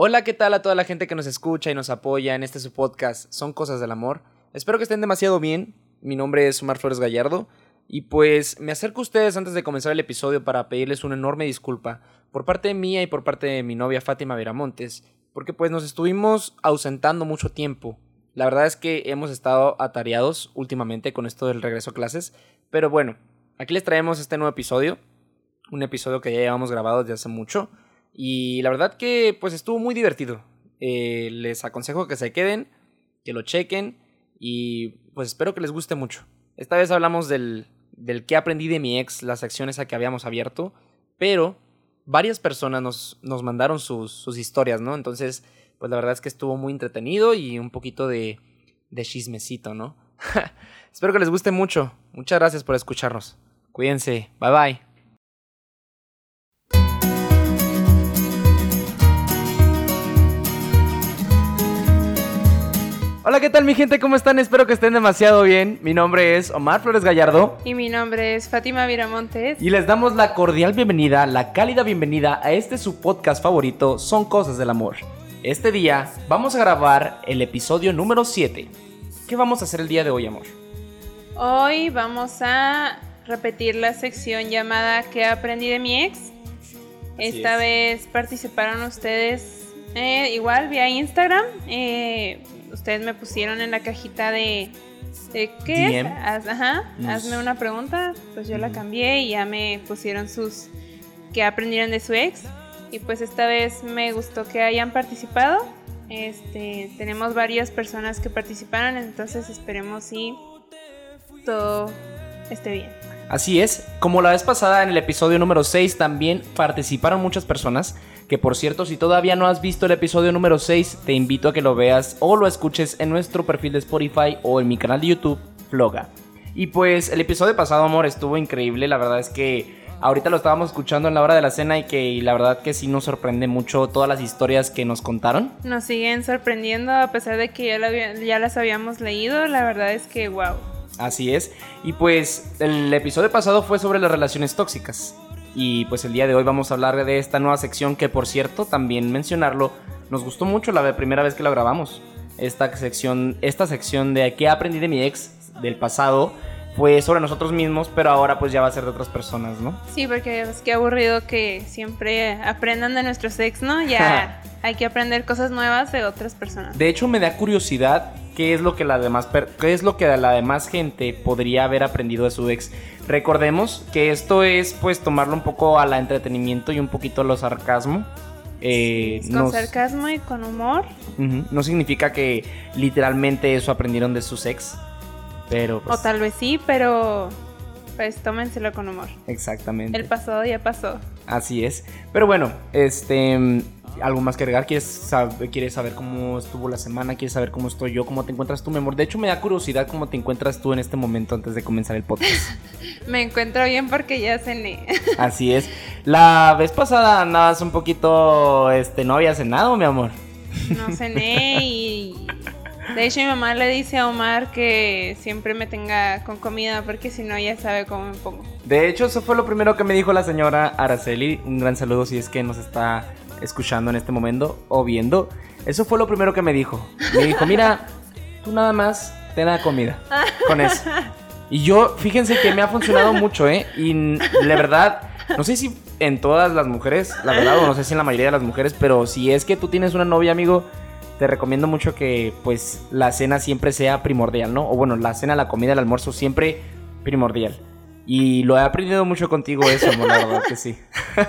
Hola, ¿qué tal a toda la gente que nos escucha y nos apoya en este su podcast Son Cosas del Amor? Espero que estén demasiado bien. Mi nombre es Omar Flores Gallardo y pues me acerco a ustedes antes de comenzar el episodio para pedirles una enorme disculpa por parte mía y por parte de mi novia Fátima Viramontes, porque pues nos estuvimos ausentando mucho tiempo. La verdad es que hemos estado atareados últimamente con esto del regreso a clases, pero bueno, aquí les traemos este nuevo episodio, un episodio que ya llevamos grabado desde hace mucho y la verdad que pues estuvo muy divertido. Eh, les aconsejo que se queden, que lo chequen y pues espero que les guste mucho. Esta vez hablamos del, del que aprendí de mi ex, las acciones a que habíamos abierto, pero varias personas nos, nos mandaron sus, sus historias, ¿no? Entonces, pues la verdad es que estuvo muy entretenido y un poquito de, de chismecito, ¿no? Espero que les guste mucho. Muchas gracias por escucharnos. Cuídense. Bye bye. Hola, ¿qué tal mi gente? ¿Cómo están? Espero que estén demasiado bien. Mi nombre es Omar Flores Gallardo. Y mi nombre es Fátima Viramontes. Y les damos la cordial bienvenida, la cálida bienvenida a este su podcast favorito, Son Cosas del Amor. Este día vamos a grabar el episodio número 7. ¿Qué vamos a hacer el día de hoy, amor? Hoy vamos a repetir la sección llamada ¿Qué aprendí de mi ex? Esta es. vez participaron ustedes eh, igual vía Instagram. Eh, ustedes me pusieron en la cajita de... de ¿Qué. Haz- ajá, hazme una pregunta. Pues yo la cambié y ya me pusieron sus... ¿Qué aprendieron de su ex? Y pues esta vez me gustó que hayan participado. Este, tenemos varias personas que participaron, entonces esperemos si todo esté bien. Así es, como la vez pasada en el episodio número 6 también participaron muchas personas, que por cierto si todavía no has visto el episodio número 6 te invito a que lo veas o lo escuches en nuestro perfil de Spotify o en mi canal de YouTube, Vloga. Y pues el episodio pasado, amor, estuvo increíble, la verdad es que ahorita lo estábamos escuchando en la hora de la cena y que y la verdad que sí nos sorprende mucho todas las historias que nos contaron. Nos siguen sorprendiendo a pesar de que ya, la había- ya las habíamos leído. La verdad es que, wow. Así es. Y pues el episodio pasado fue sobre las relaciones tóxicas. Y pues el día de hoy vamos a hablar de esta nueva sección que por cierto, también mencionarlo, nos gustó mucho la primera vez que la grabamos. Esta sección, esta sección de qué aprendí de mi ex del pasado fue sobre nosotros mismos, pero ahora pues ya va a ser de otras personas, ¿no? Sí, porque es que aburrido que siempre aprendan de nuestros ex, ¿no? Ya hay que aprender cosas nuevas de otras personas. De hecho me da curiosidad qué es lo que la demás qué es lo que la demás gente podría haber aprendido de su ex. Recordemos que esto es pues tomarlo un poco a la entretenimiento y un poquito a lo sarcasmo. Eh, Con nos- sarcasmo y con humor. No significa que literalmente eso aprendieron de sus ex, pero pues, O tal vez sí, pero pues tómenselo con humor. exactamente. El pasado ya pasó. Así es. Pero bueno, este mm, algo más que agregar, ¿Quieres, sab- ¿quieres saber cómo estuvo la semana? ¿Quieres saber cómo estoy yo? ¿Cómo te encuentras tú, mi amor? De hecho, me da curiosidad cómo te encuentras tú en este momento antes de comenzar el podcast. Me encuentro bien porque ya cené. Así es. La vez pasada andabas un poquito, este, no había cenado, mi amor. No cené y de hecho mi mamá le dice a Omar que siempre me tenga con comida porque si no ya sabe cómo me pongo. De hecho, eso fue lo primero que me dijo la señora Araceli. Un gran saludo si es que nos está escuchando en este momento o viendo. Eso fue lo primero que me dijo. Me dijo, mira, tú nada más ten la comida. Con eso. Y yo, fíjense que me ha funcionado mucho, ¿eh? Y la verdad, no sé si en todas las mujeres, la verdad, o no sé si en la mayoría de las mujeres, pero si es que tú tienes una novia, amigo, te recomiendo mucho que, pues, la cena siempre sea primordial, ¿no? O bueno, la cena, la comida, el almuerzo, siempre primordial. Y lo he aprendido mucho contigo eso, amor, la verdad que sí.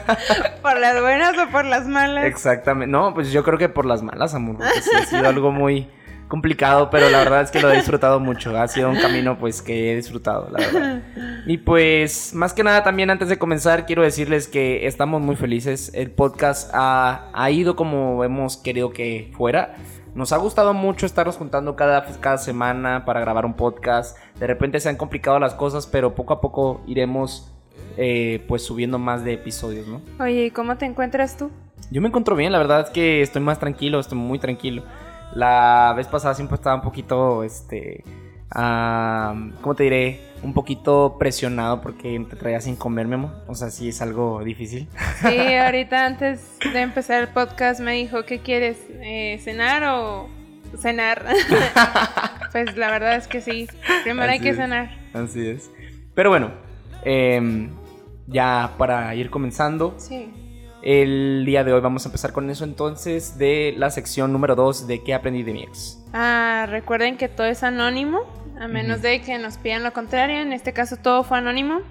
¿Por las buenas o por las malas? Exactamente. No, pues yo creo que por las malas, amor. Porque sí ha sido algo muy complicado, pero la verdad es que lo he disfrutado mucho. Ha sido un camino, pues, que he disfrutado, la verdad. Y pues, más que nada, también antes de comenzar, quiero decirles que estamos muy felices. El podcast ha, ha ido como hemos querido que fuera. Nos ha gustado mucho estarnos juntando cada, cada semana para grabar un podcast. De repente se han complicado las cosas, pero poco a poco iremos eh, pues subiendo más de episodios, ¿no? Oye, ¿y cómo te encuentras tú? Yo me encuentro bien, la verdad es que estoy más tranquilo, estoy muy tranquilo. La vez pasada siempre estaba un poquito, este, ah, ¿cómo te diré? Un poquito presionado porque te traía sin comer, mi amor. O sea, sí es algo difícil. Sí, ahorita antes de empezar el podcast me dijo, ¿qué quieres? Eh, ¿Cenar o cenar? pues la verdad es que sí. Primero hay que es. cenar. Así es. Pero bueno, em, ya para ir comenzando, Sí. El día de hoy vamos a empezar con eso entonces de la sección número 2 de qué aprendí de mi ex. Ah, recuerden que todo es anónimo, a menos Ujú. de que nos pidan lo contrario. En este caso todo fue anónimo.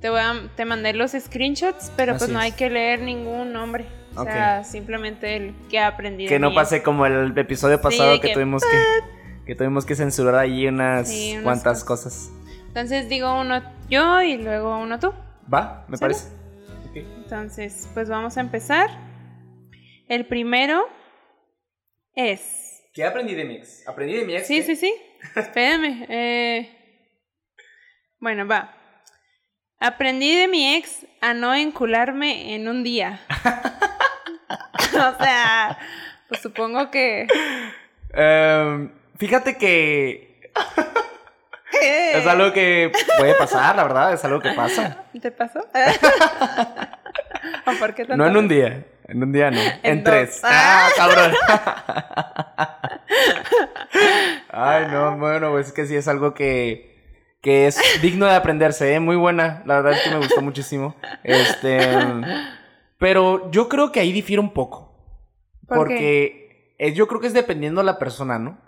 Te, voy a, te mandé los screenshots, pero Así pues no hay es. que leer ningún nombre. O sea, simplemente el que aprendí de Que no mí. pase como el episodio pasado de que, que- tuvimos que, que tuvimos que censurar ahí unas Sí, unas cuantas cosas. Entonces digo uno yo y luego uno tú. ¿Va? ¿Me ¿Sale? parece? Entonces, pues vamos a empezar. El primero es... ¿Qué aprendí de mi ex? ¿Aprendí de mi ex? Sí, sí, sí. Espérame. eh, Bueno, va. Aprendí de mi ex a no encularme en un día. o sea, pues supongo que... Em, fíjate que es algo que puede pasar, la verdad, es algo que pasa. ¿Te pasó? ¿O por qué tanto? No en un día, en un día no, en, tres. ¡Ah, cabrón! Ay, no, bueno, pues es que sí es algo que, que es digno de aprenderse, ¿eh? Muy buena, la verdad es que me gustó muchísimo. Este, pero yo creo que ahí difiere un poco. ¿Por porque eh, yo creo que es dependiendo de la persona, ¿no?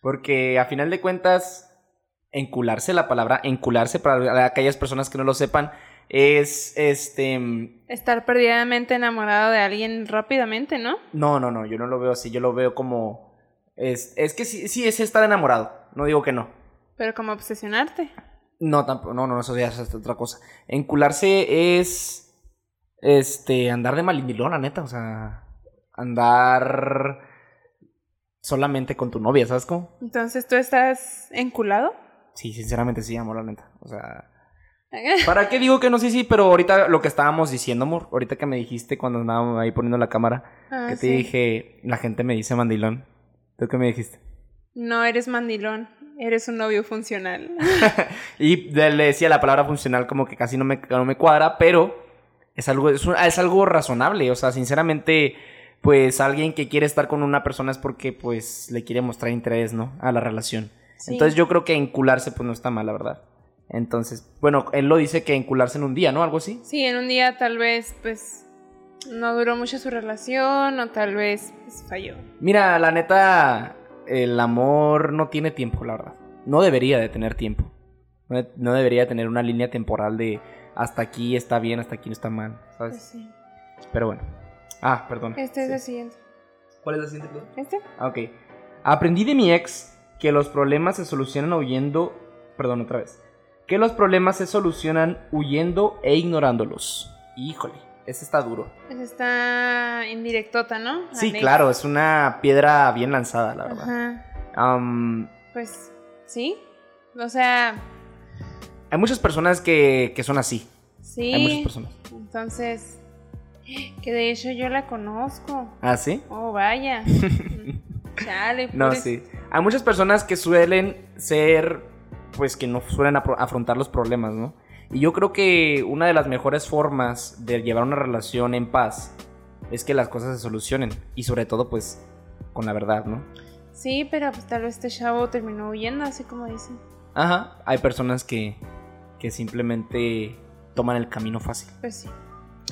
Porque a final de cuentas, encularse, la palabra encularse, para aquellas personas que no lo sepan, es este... Estar perdidamente enamorado de alguien rápidamente, ¿no? No, no, no, yo no lo veo así, yo lo veo como... Es, es que sí, sí, es estar enamorado, no digo que no. Pero como obsesionarte. No, tampoco, no, no, eso ya es otra cosa. Encularse es... Este, andar de malindilón, la neta, o sea... Andar solamente con tu novia, ¿sabes cómo? Entonces, ¿tú estás enculado? Sí, sinceramente sí, amor, la neta. O sea, ¿para qué digo que no? Sí, sí, pero ahorita lo que estábamos diciendo, amor, ahorita que me dijiste cuando andábamos ahí poniendo la cámara, Ah, que te sí. dije, la gente me dice mandilón. ¿Tú qué me dijiste? No eres mandilón, eres un novio funcional. Y le decía la palabra funcional como que casi no me, no me cuadra, pero es algo, es, un- es algo razonable. O sea, sinceramente, pues alguien que quiere estar con una persona es porque pues le quiere mostrar interés, ¿no? A la relación. Sí. Entonces yo creo que encularse pues no está mal, la verdad. Entonces, bueno, él lo dice que encularse en un día, ¿no? Algo así. Sí, en un día tal vez, pues, no duró mucho su relación o tal vez pues, falló. Mira, la neta, el amor no tiene tiempo, la verdad. No debería de tener tiempo. No, de- no debería tener una línea temporal de hasta aquí está bien, hasta aquí no está mal, Pues ¿sabes? sí. Pero bueno. Ah, perdón. Este es Sí. el siguiente. ¿Cuál es el siguiente? ¿Este? Ah, ok. Aprendí de mi ex que los problemas se solucionan huyendo. Perdón, otra vez. Que los problemas se solucionan huyendo e ignorándolos. Híjole, ese está duro. Pues está indirectota, ¿no? Sí, claro, es una piedra bien lanzada, la verdad. Ajá. Pues, sí. O sea, hay muchas personas que, que son así. sí. Hay muchas personas. Entonces, que de hecho yo la conozco. ¿Ah, sí? Oh, vaya. Chale, No, pobres- sí. Hay muchas personas que suelen ser, pues que no suelen afrontar los problemas, ¿no? Y yo creo que una de las mejores formas de llevar una relación en paz es que las cosas se solucionen. Y sobre todo, pues, con la verdad, ¿no? Sí, pero pues tal vez este chavo terminó huyendo, así como dicen. Ajá. Hay personas que, que simplemente toman el camino fácil. Pues sí.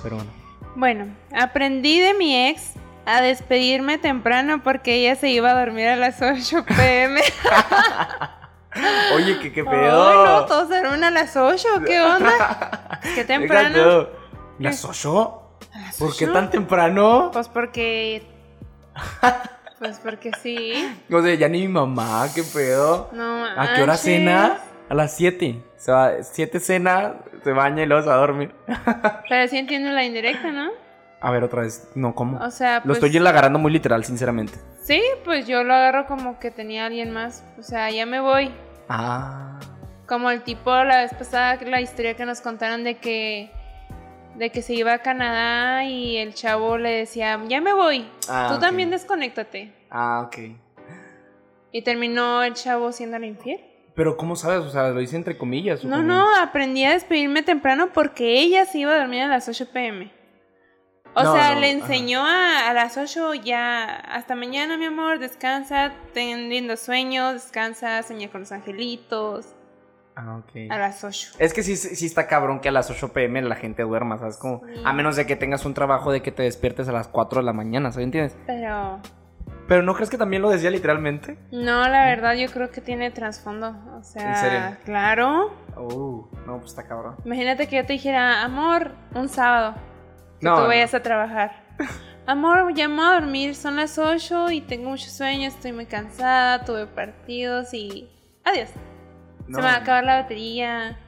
Pero bueno. Bueno, aprendí de mi ex a despedirme temprano porque ella se iba a dormir a las 8 pm. Oye, ¿qué, qué Ay, pedo? no, todos duermen a las 8, ¿qué onda? Qué temprano. Déjate. ¿Las ocho? ¿A las ¿Por qué tan temprano? Pues porque. Pues porque sí. O sea, ya ni mi mamá, ¿qué pedo? No ¿A qué hora cena? A las 7. Se va, 7 cena, se baña y luego se va a dormir. Pero sí entiendo la indirecta, ¿no? A ver, otra vez. No, ¿cómo? O sea, Lo pues. estoy agarrando muy literal, sinceramente. Sí, pues yo lo agarro como que tenía alguien más. O sea, ya me voy. Ah. Como el tipo la vez pasada, la historia que nos contaron de que de que se iba a Canadá y el chavo le decía, ya me voy, Ah, tú también desconéctate. Ah, ok. Y terminó el chavo siendo infiel. Pero ¿cómo sabes? O sea, lo hice entre comillas. ¿o No, no, aprendí a despedirme temprano porque ella se iba a dormir a las 8 pm. O No, sea, no, le enseñó a, a las 8 ya, hasta mañana, mi amor, descansa, ten lindos sueños, descansa, sueña con los angelitos, Ah, ok. a las 8. Es que sí, sí está cabrón que a las 8 pm la gente duerma, ¿sabes? Como, Sí. a menos de que tengas un trabajo de que te despiertes a las 4 de la mañana, ¿sabes? ¿Entiendes? Pero Pero ¿no crees que también lo decía literalmente? no, la verdad yo creo que tiene trasfondo. O sea, ¿En serio? claro. Oh, no, pues está cabrón. Imagínate que yo te dijera, amor, un sábado, que No, tú no. vayas a trabajar. Amor, ya me voy a dormir, son las 8 y tengo mucho sueño, estoy muy cansada, tuve partidos y... Adiós. No. Se me va a acabar la batería.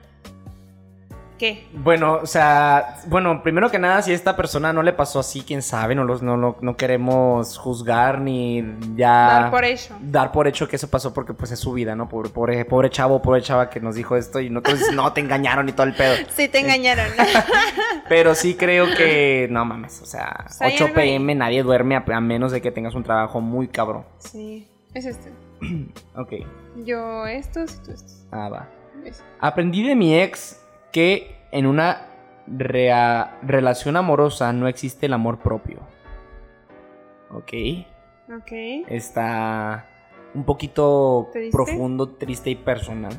¿Qué? Bueno, o sea, bueno, primero que nada, si a esta persona no le pasó así, quién sabe, no, los, no, no, no queremos juzgar ni ya Dar por hecho. dar por hecho que eso pasó porque pues es su vida, ¿no? Pobre, pobre, pobre chavo, pobre chava que nos dijo esto y nosotros no te engañaron y todo el pedo. Sí, te engañaron. Pero sí creo que, no mames, o sea, O sea, hay 8 algo ahí. pm nadie duerme a, a menos de que tengas un trabajo muy cabrón. sí, es este. Ok, Yo estos y tú estos. ah, va. Aprendí de mi ex que en una rea- relación amorosa no existe el amor propio. Ok. Ok. Está un poquito ¿Triste? profundo, triste y personal.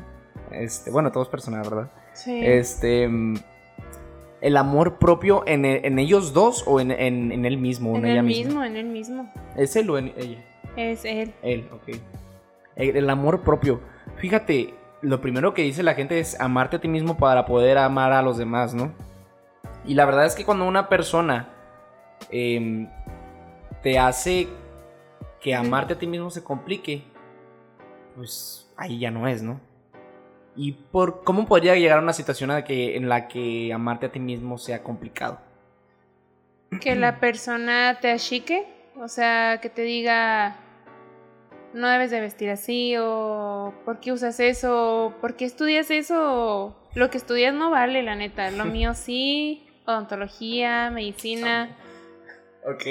Este, bueno, todo es personal, ¿verdad? Sí. Este. El amor propio en, e- en ellos dos o en, en- en él mismo, en, en ella el misma. mismo, en el mismo. ¿Es él o en ella? Es él. Él, ok. El, el amor propio. Fíjate, lo primero que dice la gente es amarte a ti mismo para poder amar a los demás, ¿no? Y la verdad es que cuando una persona em, te hace que amarte a ti mismo se complique, pues ahí ya no es, ¿no? ¿Y por cómo podría llegar a una situación a que, en la que amarte a ti mismo sea complicado? Que la persona te achique. O sea, que te diga. No debes de vestir así. O. ¿Por qué usas eso? ¿Por qué estudias eso? Lo que estudias no vale, la neta. Lo mío sí. Odontología, medicina. Ok.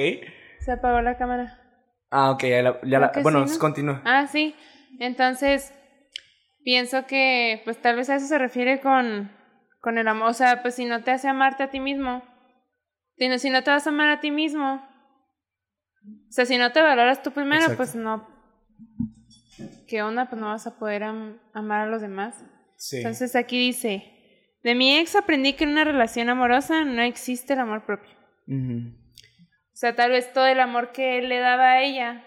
Se apagó la cámara. Ah, ok, ya la- ya bueno, sí, ¿no? continúa. Ah, sí. Entonces, pienso que pues tal vez a eso se refiere con, con el amor. O sea, pues si no te hace amarte a ti mismo, si no, si no te vas a amar a ti mismo, o sea, si no te valoras tú primero, Exacto. pues no. ¿Qué onda? Pues no vas a poder am- amar a los demás. Sí. Entonces aquí dice, de mi ex aprendí que en una relación amorosa no existe el amor propio. O sea, tal vez todo el amor que él le daba a ella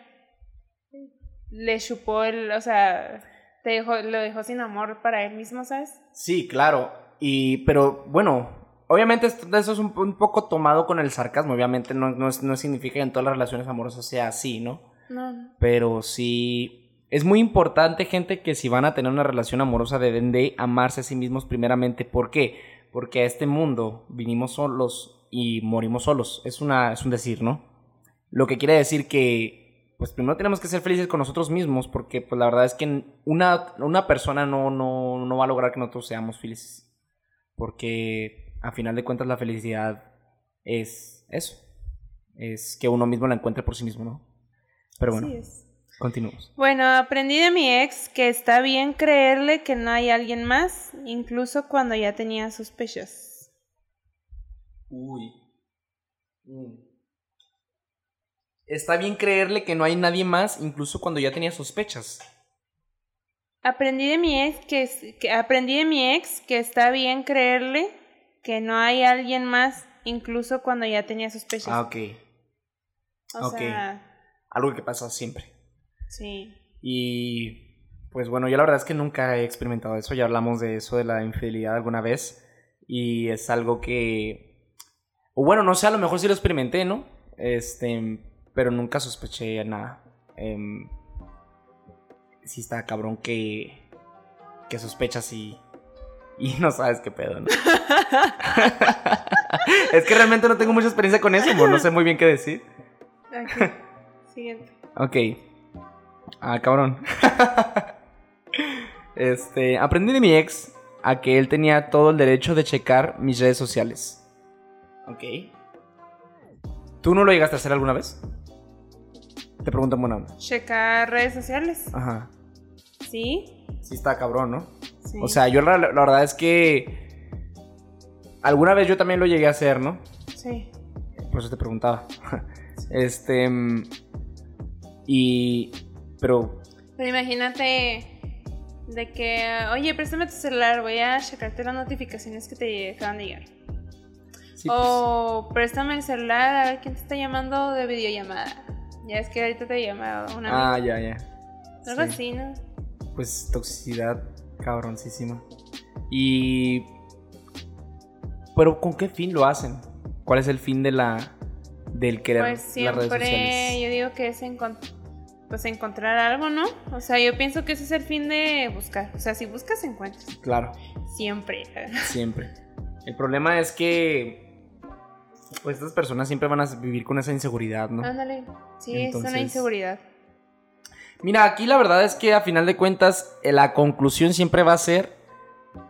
le chupó el, o sea, te dejó, lo dejó sin amor para él mismo, ¿sabes? Sí, claro. Y, pero bueno, obviamente esto- eso es un, un poco tomado con el sarcasmo. Obviamente no, no, no significa que en todas las relaciones amorosas sea así. No, no. Pero sí, es muy importante, gente, que si van a tener una relación amorosa deben de amarse a sí mismos primeramente. ¿Por qué? Porque a este mundo vinimos solos y morimos solos. Es, una, es un decir, ¿no? Lo que quiere decir que, pues primero tenemos que ser felices con nosotros mismos, porque pues la verdad es que una, una persona no, no, no va a lograr que nosotros seamos felices. Porque a final de cuentas la felicidad es eso. Es que uno mismo la encuentre por sí mismo, ¿no? Pero bueno. Así es. Continuamos. Bueno, aprendí de mi ex que está bien creerle que no hay alguien más, incluso cuando ya tenía sospechas. Uy. Está bien creerle que no hay nadie más, incluso cuando ya tenía sospechas. Aprendí de mi ex que, aprendí de mi ex que está bien creerle que no hay alguien más, incluso cuando ya tenía sospechas. Ah, ok. o ok. sea, Algo que pasa siempre. Sí. Y pues bueno, yo la verdad es que nunca he experimentado eso. Ya hablamos de eso, de la infidelidad alguna vez. Y es algo que... O bueno, no sé, a lo mejor sí lo experimenté, ¿no? Este, pero nunca sospeché nada. Em, sí está cabrón que... Que sospechas y... Y no sabes qué pedo, ¿no? es que realmente no tengo mucha experiencia con eso. No sé muy bien qué decir. Ok. Siguiente. Ok. Ah, cabrón. este, aprendí de mi ex a que él tenía todo el derecho de checar mis redes sociales. Ok. ¿Tú no lo llegaste a hacer alguna vez? Te pregunto en buena onda. Checar redes sociales. Ajá. Sí. sí está cabrón, ¿no? Sí. O sea, yo la, la verdad es que alguna vez yo también lo llegué a hacer, ¿no? Sí. Por eso te preguntaba. Este. Y. Pero. Pero imagínate de que, oye, préstame tu celular, voy a checarte las notificaciones que te acaban de llegar. sí, o préstame el celular a ver quién te está llamando de videollamada. Ya es que ahorita te llama pues- una Ah, ya, ya. Algo Sí. así, ¿no? Pues toxicidad cabroncísima. Y. Pero ¿con qué fin lo hacen? ¿Cuál es el fin de la. del querer Pues las redes siempre sociales? yo digo que es encon- pues encontrar algo, ¿no? O sea, yo pienso que ese es el fin de buscar. O sea, si buscas, encuentras. Claro, Siempre. siempre. El problema es que. Pues estas personas siempre van a vivir con esa inseguridad, ¿no? Ándale. Sí, es una inseguridad. Mira, aquí la verdad es que a final de cuentas eh, la conclusión siempre va a ser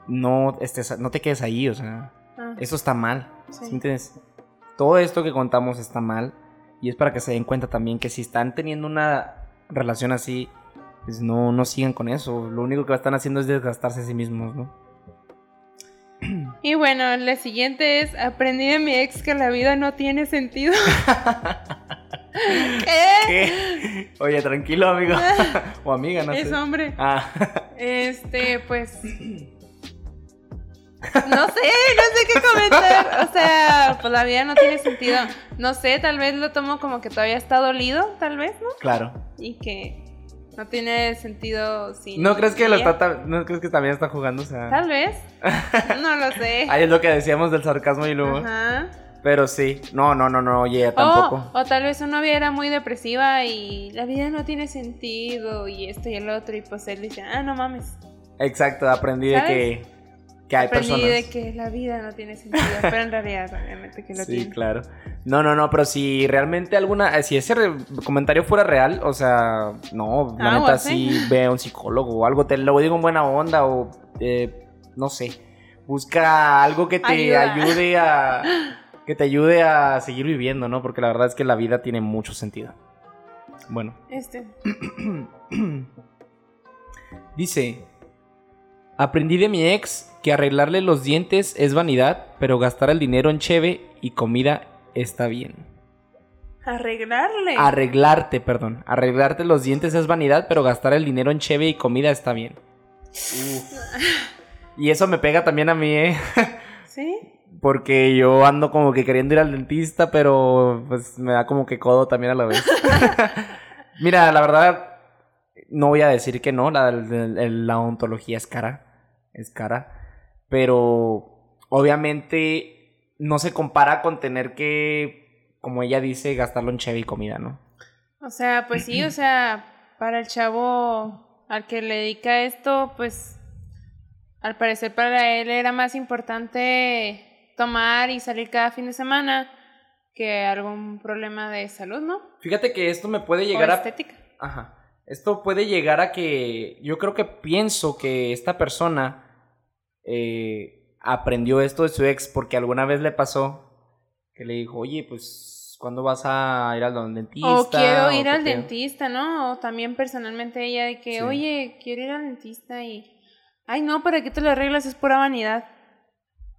no estés, no te quedes ahí, o sea, Ah, eso está mal, Sí. ¿sí me entiendes? Todo esto que contamos está mal y es para que se den cuenta también que si están teniendo una relación así, pues no, no sigan con eso, lo único que están haciendo es desgastarse a sí mismos, ¿no? Y bueno, la siguiente es, aprendí de mi ex que la vida no tiene sentido. ¿Qué? ¿Qué? Oye, tranquilo, amigo. o amiga, no Es sé. hombre. Ah, Este, pues... No sé, no sé qué comentar. O sea, pues la vida no tiene sentido. No sé, tal vez lo tomo como que todavía está dolido, tal vez, ¿no? claro. Y que no tiene sentido sin... ¿No crees que lo está no crees que también está jugando? O sea, Tal vez. No lo sé. ahí es lo que decíamos del sarcasmo y el humor. Ajá. Pero sí, no, no, no, no, oye, tampoco. O, o tal vez su novia era muy depresiva y la vida no tiene sentido y esto y el otro y pues él dice, ah, no mames. Exacto, aprendí de que, que hay Aprendí personas. de que la vida no tiene sentido, pero en realidad obviamente que lo sí, tiene. claro. No, no, no, pero si realmente alguna, eh, si ese comentario fuera real, o sea, no, la neta Aguas, ¿eh? sí ve a un psicólogo o algo, te lo digo en buena onda o, eh, no sé, busca algo que te Ayuda. ayude a, que te ayude a seguir viviendo, ¿no? Porque la verdad es que la vida tiene mucho sentido. Bueno. Este. Dice, aprendí de mi ex que arreglarle los dientes es vanidad, pero gastar el dinero en cheve y comida está bien. Arreglarle. Arreglarte, perdón. Arreglarte los dientes es vanidad, pero gastar el dinero en cheve y comida está bien. Y eso me pega también a mí, ¿eh? ¿Sí? Porque yo ando como que queriendo ir al dentista, pero pues me da como que codo también a la vez. Mira, la verdad, no voy a decir que no, la, la- la odontología es cara, es cara, pero obviamente no se compara con tener que, como ella dice, gastarlo en cheve y comida, ¿no? O sea, pues sí, o sea, para el chavo al que le dedica esto, pues al parecer para él era más importante tomar y salir cada fin de semana que algún problema de salud, ¿no? Fíjate que esto me puede O llegar a... estética. Ajá. Esto puede llegar a que yo creo que pienso que esta persona eh, aprendió esto de su ex porque alguna vez le pasó que le dijo, oye, pues, ¿cuándo vas a ir al dentista? O quiero ir al pedo?" dentista, ¿no? O también personalmente ella de que, Sí. oye, quiero ir al dentista y... Ay, no, ¿para qué te lo arreglas? Es pura vanidad.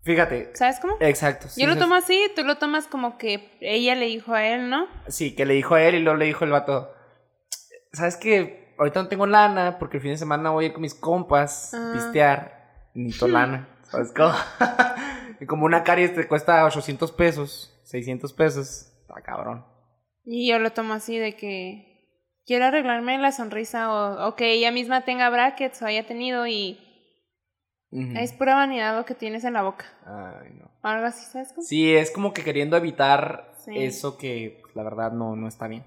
Fíjate, ¿Sabes cómo? exacto. sí, Yo lo tomo así, tú lo tomas como que ella le dijo a él, ¿no? Sí, que le dijo a él y luego le dijo el vato, ¿sabes qué? Ahorita no tengo lana porque el fin de semana voy a ir con mis compas, Ah. pistear, necesito lana, ¿sabes cómo? y como una caries te cuesta 800 pesos, 600 pesos, está cabrón. Y yo lo tomo así de que quiero arreglarme la sonrisa o, o que ella misma tenga brackets o haya tenido y es pura vanidad lo que tienes en la boca. Ay, no. Algo así, ¿sabes cómo? Sí, es como que queriendo evitar Sí. eso que pues, la verdad no, no está bien.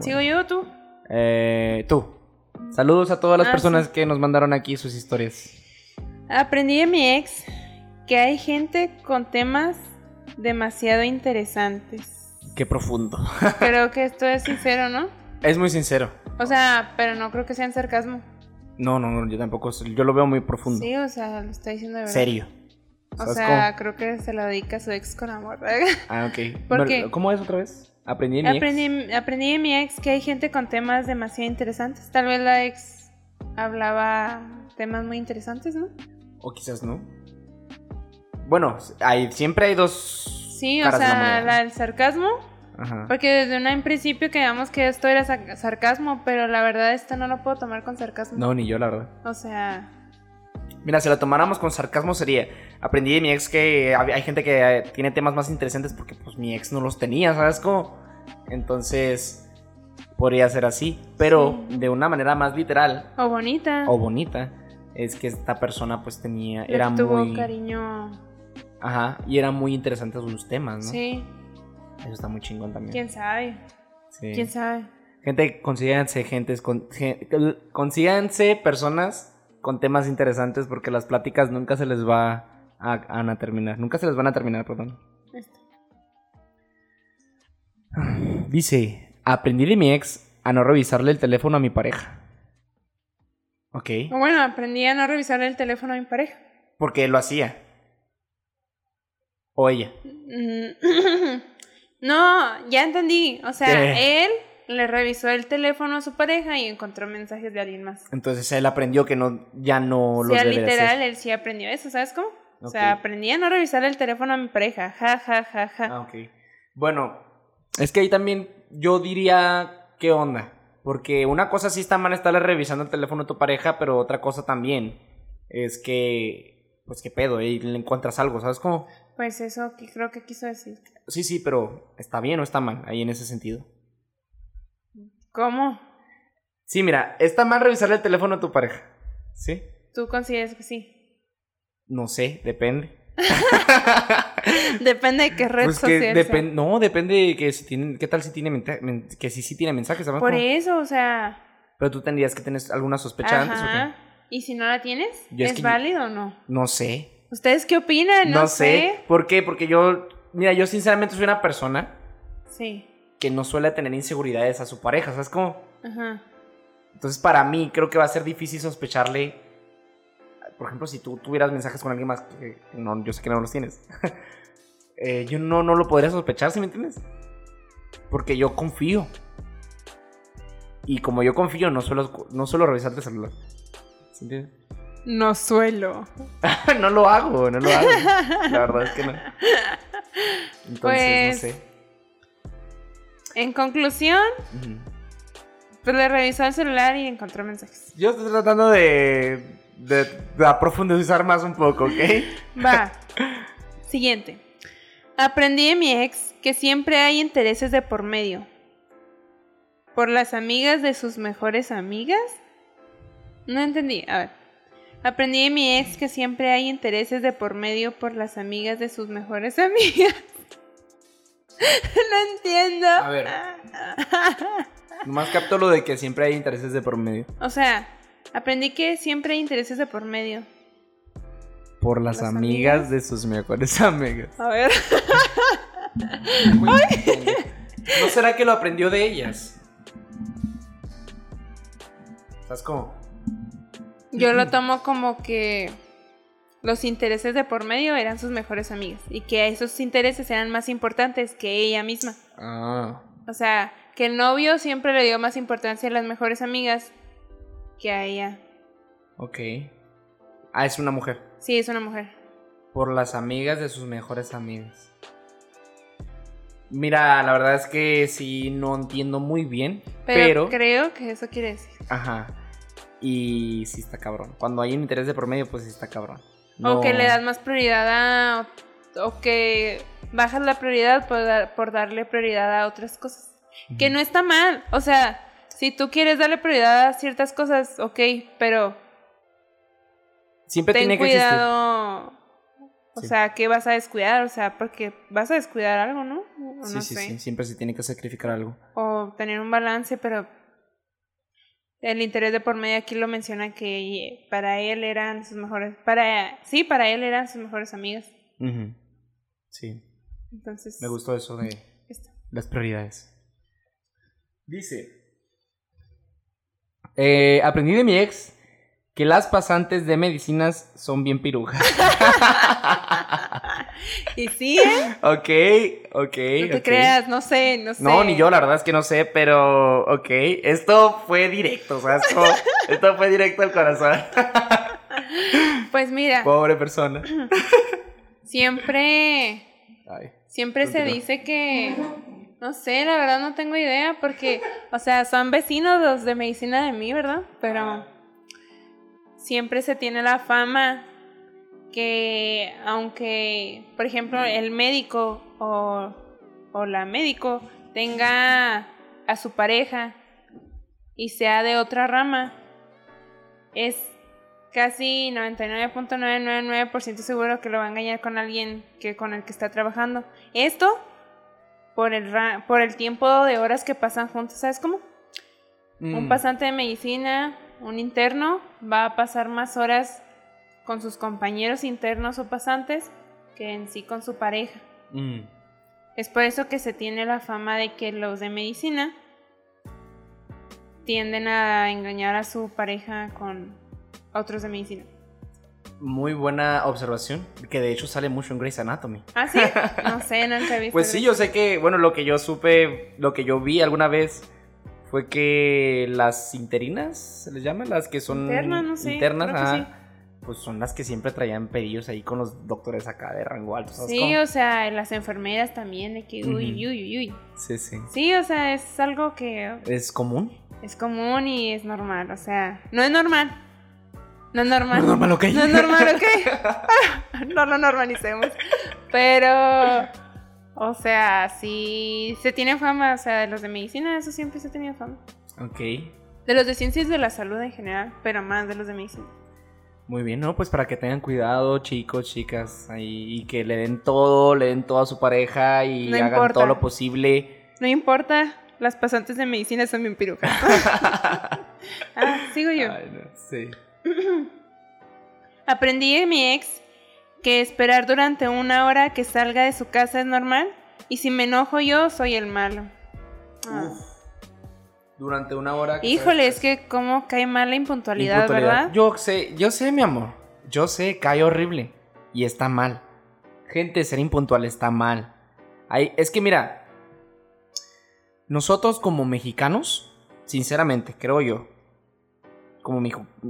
¿Sigo yo o tú? Eh, tú. Saludos a todas las Ah, personas sí. que nos mandaron aquí sus historias. Aprendí de mi ex que hay gente con temas demasiado interesantes. Qué profundo. Creo que esto es sincero, ¿no? es muy sincero. O sea, pero no creo que sea en sarcasmo. No, no, no, yo tampoco. Yo lo veo muy profundo. Sí, o sea, lo está diciendo de verdad. Serio. O ¿Sabes sea, creo que se lo dedica a su ex con amor. Ah, ok. ¿Por No, qué? ¿Cómo es otra vez? Aprendí de mi ex. aprendí, aprendí de mi ex que hay gente con temas demasiado interesantes. Tal vez la ex hablaba temas muy interesantes, ¿no? O quizás no. Bueno, hay, siempre hay dos. Sí, o caras de la sea, moneda. la del sarcasmo. Ajá. Porque desde un principio creíamos que esto era sa- sarcasmo, pero la verdad esto no lo puedo tomar con sarcasmo. No, ni yo, la verdad. O sea, Mira, si lo tomáramos con sarcasmo sería, aprendí de mi ex que hay gente que tiene temas más interesantes porque pues mi ex no los tenía, ¿sabes cómo? Entonces, podría ser así, pero de una manera más literal o bonita. o bonita, es que esta persona pues tenía, le era tuvo muy... cariño. Ajá, y era muy interesante sus temas, ¿no? Sí, Eso está muy chingón también. quién sabe. Sí. Quién sabe. Gente, consíganse gentes, con, gen- consíganse personas con temas interesantes porque las pláticas nunca se les va a, a- a terminar. Nunca se les van a terminar, perdón. Esto. Dice, aprendí de mi ex a no revisarle el teléfono a mi pareja. Ok. Bueno, aprendí a no revisar el teléfono a mi pareja. Porque él lo hacía. O ella. Mm, No, ya entendí. O sea, ¿Qué? él le revisó el teléfono a su pareja y encontró mensajes de alguien más. Entonces él aprendió que no, ya no O los sea, debe de literal, hacer. él sí aprendió eso, ¿sabes cómo? O sea, aprendí a no revisar el teléfono a mi pareja. Ja, ja, ja, ja. Ah, ok. Bueno, es que ahí también yo diría, ¿qué onda? Porque una cosa sí está mal estarle revisando el teléfono a tu pareja, pero otra cosa también es que, pues qué pedo, y le encuentras algo, ¿sabes cómo? Pues eso que creo que quiso decir. Sí, sí, pero ¿está bien o está mal ahí en ese sentido? ¿Cómo? Sí, mira, está mal revisarle el teléfono a tu pareja, ¿sí? ¿Tú consideras que sí? No sé, depende. Depende de qué red Pues que social no, depende de que si tienen, qué tal si tiene que si sí tiene mensajes, ¿sabes? Por cómo? eso, o sea... Pero tú tendrías que tener alguna sospecha antes o qué? ¿Y si no la tienes? Yo es ¿Es, que yo- válido o no? No sé. ¿Ustedes qué opinan? No, No, sé. ¿Por qué? Porque yo, mira, yo sinceramente soy una persona Sí. Que no suele tener inseguridades a su pareja, ¿sabes cómo? Ajá. Entonces, para mí, creo que va a ser difícil sospecharle. Por ejemplo, si tú tuvieras mensajes con alguien más, que no, yo sé que no los tienes. eh, yo no, no lo podría sospechar, ¿sí me entiendes? Porque yo confío. Y como yo confío, no suelo, no suelo revisar el celular. ¿Sí entiendes? No suelo. no lo hago, no lo hago. La verdad es que no. Entonces, Pues- no sé. En conclusión, pues le revisó el celular y encontró mensajes. Yo estoy tratando de, de, de profundizar más un poco, ¿ok? Va. Siguiente. Aprendí de mi ex que siempre hay intereses de por medio. ¿Por las amigas de sus mejores amigas? No entendí. A ver. Aprendí de mi ex que siempre hay intereses de por medio por las amigas de sus mejores amigas. no entiendo. A ver. Nomás capto lo de que siempre hay intereses de por medio. O sea, aprendí que siempre hay intereses de por medio. Por las, Las amigas, amigas. de sus mejores amigas. A ver. ¿No será que lo aprendió de ellas? ¿Sabes cómo? Yo lo tomo como que los intereses de por medio eran sus mejores amigas y que esos intereses eran más importantes que ella misma. Ah. O sea, que el novio siempre le dio más importancia a las mejores amigas que a ella. Ok. Ah, es una mujer. Sí, es una mujer. Por las amigas de sus mejores amigas. Mira, la verdad es que sí no entiendo muy bien. Pero, Pero. creo que eso quiere decir. Ajá. Y sí está cabrón. Cuando hay un interés de por medio, pues sí está cabrón. O que le das más prioridad a... O que bajas la prioridad por, dar- por darle prioridad a otras cosas. Que no está mal. O sea, si tú quieres darle prioridad a ciertas cosas, ok, pero Siempre ten tiene que existir. cuidado. O Sí. sea, que vas a descuidar? O sea, porque vas a descuidar algo, ¿no? O Sí, no sí, sé. sí. Siempre se tiene que sacrificar algo. O tener un balance, pero el interés de por medio aquí lo menciona que para él eran sus mejores. Para sí, para él eran sus mejores amigas. Sí. Entonces. Me gustó eso de esto. las prioridades. Dice. eh, aprendí de mi ex que las pasantes de medicinas son bien pirujas. y sí, ¿eh? Ok, ok. No te creas, no sé, no sé. No, ni yo, la verdad es que no sé, pero ok. Esto fue directo, o sea, esto, esto fue directo al corazón. Pues mira, Pobre persona. siempre, Ay. siempre se dice que, no sé, la verdad no tengo idea porque, o sea, son vecinos los de medicina de mí, ¿verdad? Pero siempre se tiene la fama que aunque, por ejemplo, el médico o, o la médico tenga a su pareja y sea de otra rama, es casi 99.999% seguro que lo va a engañar con alguien que con el que está trabajando. Esto por el ra- por el tiempo de horas que pasan juntos, ¿sabes cómo? Un Mm. pasante de medicina, un interno, va a pasar más horas con sus compañeros internos o pasantes que en sí con su pareja. Mm. Es por eso que se tiene la fama de que los de medicina tienden a engañar a su pareja con otros de medicina. Muy buena observación, que de hecho sale mucho en Grey's Anatomy. ¿Ah, sí? No sé, nunca he visto. Pues sí, yo sé que, bueno, lo que yo supe, lo que yo vi alguna vez fue que las interinas, ¿se les llama? Las que son Internas, no sé, internas, creo que ajá, sí. Pues son las que siempre traían pedillos ahí con los doctores acá de rango alto, ¿sabes Sí, cómo? o sea, las enfermeras también, de que uy, uy, uy, uy. Sí, sí. Sí, o sea, es algo que ¿Es común? es común y es normal, o sea, no es normal. No es normal. No es normal, ok. No es normal, ok. no lo normalicemos. Pero, o sea, sí se tiene fama, o sea, de los de medicina, eso siempre se tenía fama. Ok. De los de ciencias de la salud en general, pero más de los de medicina. Muy bien, ¿no? Pues para que tengan cuidado, chicos, chicas, ahí, y que le den todo, le den todo a su pareja y No hagan importa. todo lo posible. No importa, las pasantes de medicina son bien pirujas. ah, sigo yo. Ay, no, sí. Aprendí de mi ex que esperar durante una hora que salga de su casa es normal y si me enojo yo soy el malo. Ah. Durante una hora. que Híjole, sabes es que cómo cae mal la impuntualidad, Impuntualidad. ¿verdad? Yo sé, yo sé, mi amor. Yo sé, cae horrible. Y está mal. Gente, ser impuntual está mal. Hay- es que mira, nosotros como mexicanos, sinceramente, creo yo, como,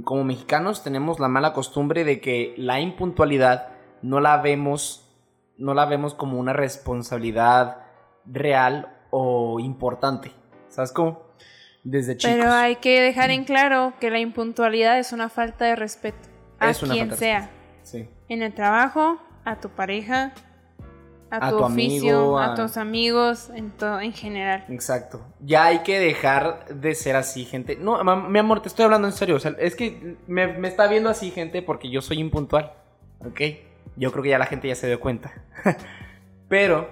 como mexicanos tenemos la mala costumbre de que la impuntualidad no la vemos, no la vemos como una responsabilidad real o importante. ¿Sabes cómo? Desde chicos. Pero hay que dejar en claro que la impuntualidad es una falta de respeto a Es una quien falta de sea. Sí. En el trabajo, a tu pareja, a, A tu, tu oficio, amigo, a... a- tus amigos, en todo, en general. Exacto. Ya hay que dejar de ser así, gente. No, mi amor, te estoy hablando en serio. O sea, es que me, me está viendo así, gente, porque yo soy impuntual. ¿Ok? Yo creo que ya la gente ya se dio cuenta. Pero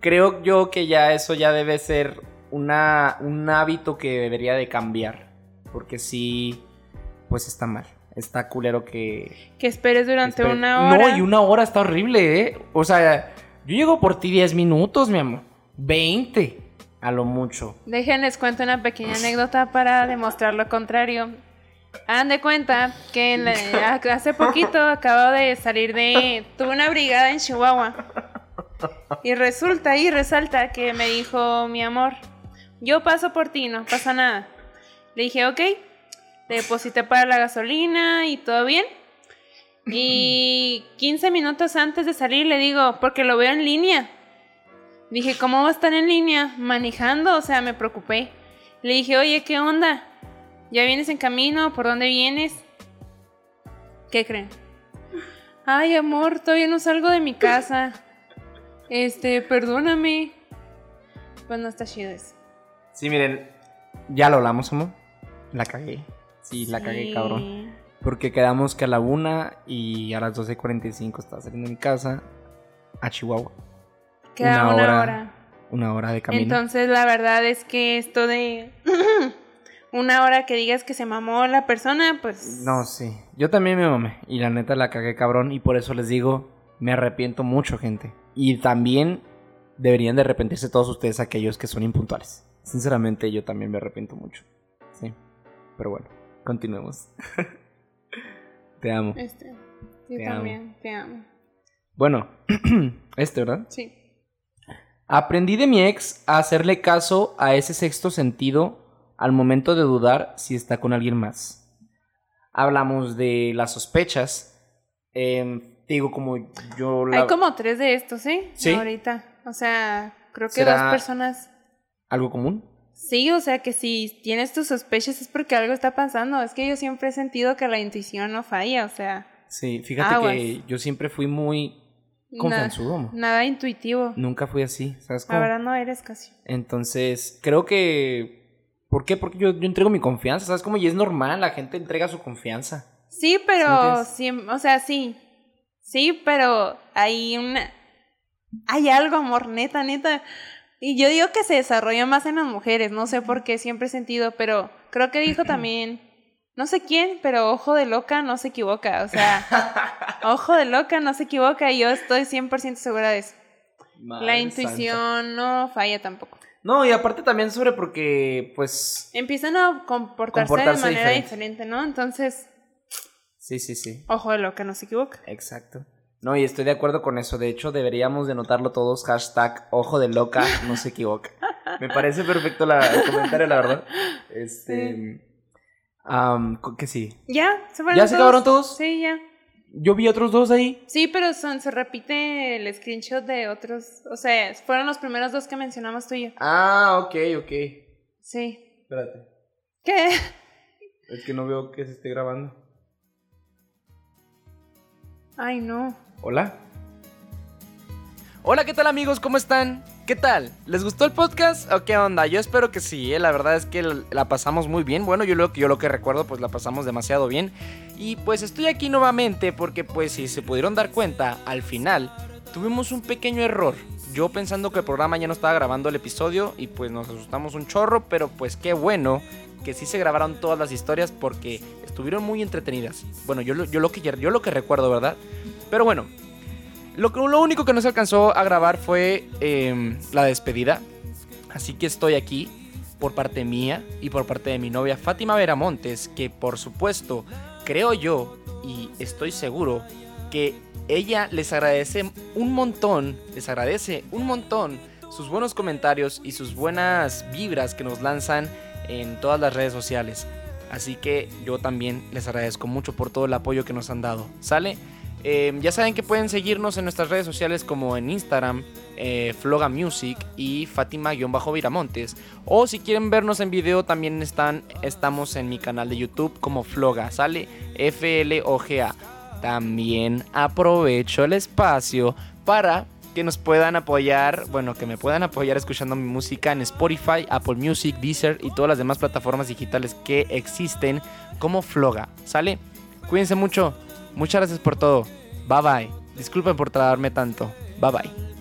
creo yo que ya eso ya debe ser una, un hábito que debería de cambiar. Porque sí, pues está mal. Está culero que... Que esperes durante una hora. No, y una hora está horrible, ¿eh? O sea, yo llego por ti 10 minutos, mi amor. 20, a lo mucho. Déjenles cuento una pequeña anécdota para demostrar lo contrario. Hagan de cuenta que en la- hace poquito acabo de salir de... Tuve una brigada en Chihuahua. Y resulta y resalta que me dijo mi amor, yo paso por ti, no pasa nada. Le dije, ok, le deposité para la gasolina y todo bien. Y 15 minutos antes de salir le digo, porque lo veo en línea. Dije, ¿cómo va a estar en línea? Manejando, o sea, me preocupé. Le dije, oye, ¿qué onda? ¿Ya vienes en camino? ¿Por dónde vienes? ¿Qué creen? Ay, amor, todavía no salgo de mi casa. Este, perdóname. Pues no está chido eso. Sí, miren, ya lo hablamos, amor. La cagué. Sí, la cagué, cabrón. Porque quedamos que a la una y a las 12.45 estaba saliendo de mi casa a Chihuahua. Queda Una una, hora hora. Una hora de camino. Entonces, la verdad es que esto de una hora que digas que se mamó la persona, pues. No, sí. Yo también me mamé. Y la neta la cagué cabrón. Y por eso les digo, me arrepiento mucho, gente. Y también deberían de arrepentirse todos ustedes aquellos que son impuntuales. Sinceramente, yo también me arrepiento mucho. Sí. Pero bueno, continuemos. Te amo. Este, yo Te amo. también te amo. Bueno, este, ¿verdad? Sí. Aprendí de mi ex a hacerle caso a ese sexto sentido al momento de dudar si está con alguien más. Hablamos de las sospechas. Em, digo, como yo la... Hay como tres de estos, ¿eh? Sí. Ahorita. O sea, creo que ¿Será- dos personas. ¿Algo común? Sí, o sea que si tienes tus sospechas es porque algo está pasando. Es que yo siempre he sentido que la intuición no falla, o sea, Sí, fíjate Aguas. que yo siempre fui muy confianzudo. nada intuitivo. Nunca fui así, ¿sabes cómo? verdad no eres casi. Entonces, creo que... ¿Por qué? Porque yo, yo entrego mi confianza, ¿sabes cómo? Y es normal, la gente entrega su confianza. Sí, pero sí, o sea, sí. Sí, pero hay una hay algo, amor, neta, neta. Y yo digo que se desarrolla más en las mujeres, no sé por qué, siempre he sentido, pero creo que dijo también, no sé quién, pero ojo de loca no se equivoca, o sea, ojo de loca no se equivoca y yo estoy 100% segura de eso. La intuición santa. no falla tampoco. No, y aparte también sobre porque, pues... Empiezan a comportarse, Comportarse de manera diferente. diferente, ¿no? Entonces, Sí, sí, sí. ojo de loca no se equivoca. Exacto. No, y estoy de acuerdo con eso. De hecho, deberíamos de notarlo todos. Hashtag ojo de loca, no se equivoca. Me parece perfecto la, el comentario, la verdad. Este... que sí. ¿Ya? ¿Se fueron ¿Ya se acabaron todos? Sí, ya. Yo vi otros dos ahí. Sí, pero son, se repite el screenshot de otros. O sea, fueron los primeros dos que mencionamos tú y yo. Ah, ok, ok. Sí. Espérate. ¿Qué? Es que no veo que se esté grabando. Ay, no. Hola. Hola, ¿qué tal amigos? ¿Cómo están? ¿Qué tal? ¿Les gustó el podcast o qué onda? Yo espero que sí, ¿eh? la verdad es que la- pasamos muy bien. Bueno, yo lo, que recuerdo, pues la pasamos demasiado bien. Y pues estoy aquí nuevamente porque, pues si se pudieron dar cuenta, al final tuvimos un pequeño error. Yo pensando que el programa ya no estaba grabando el episodio y pues nos asustamos un chorro, pero pues qué bueno que sí se grabaron todas las historias porque estuvieron muy entretenidas. Bueno, yo, lo, que, yo lo que recuerdo, ¿verdad? Pero bueno, lo, lo único que no se alcanzó a grabar fue em, la despedida. Así que estoy aquí por parte mía y por parte de mi novia Fátima Veramontes, que por supuesto creo yo y estoy seguro que ella les agradece un montón, les agradece un montón sus buenos comentarios y sus buenas vibras que nos lanzan en todas las redes sociales. Así que yo también les agradezco mucho por todo el apoyo que nos han dado. ¿Sale? Eh, ya saben que pueden seguirnos en nuestras redes sociales como en Instagram, eh, Floga Music y Fátima-Viramontes. O si quieren vernos en video, también están, estamos en mi canal de YouTube como Floga, sale F-L-O-G-A. También aprovecho el espacio para que nos puedan apoyar, bueno, que me puedan apoyar escuchando mi música en Spotify, Apple Music, Deezer y todas las demás plataformas digitales que existen como Floga, ¿sale? Cuídense mucho, muchas gracias por todo, bye bye, disculpen por trabarme tanto, bye bye.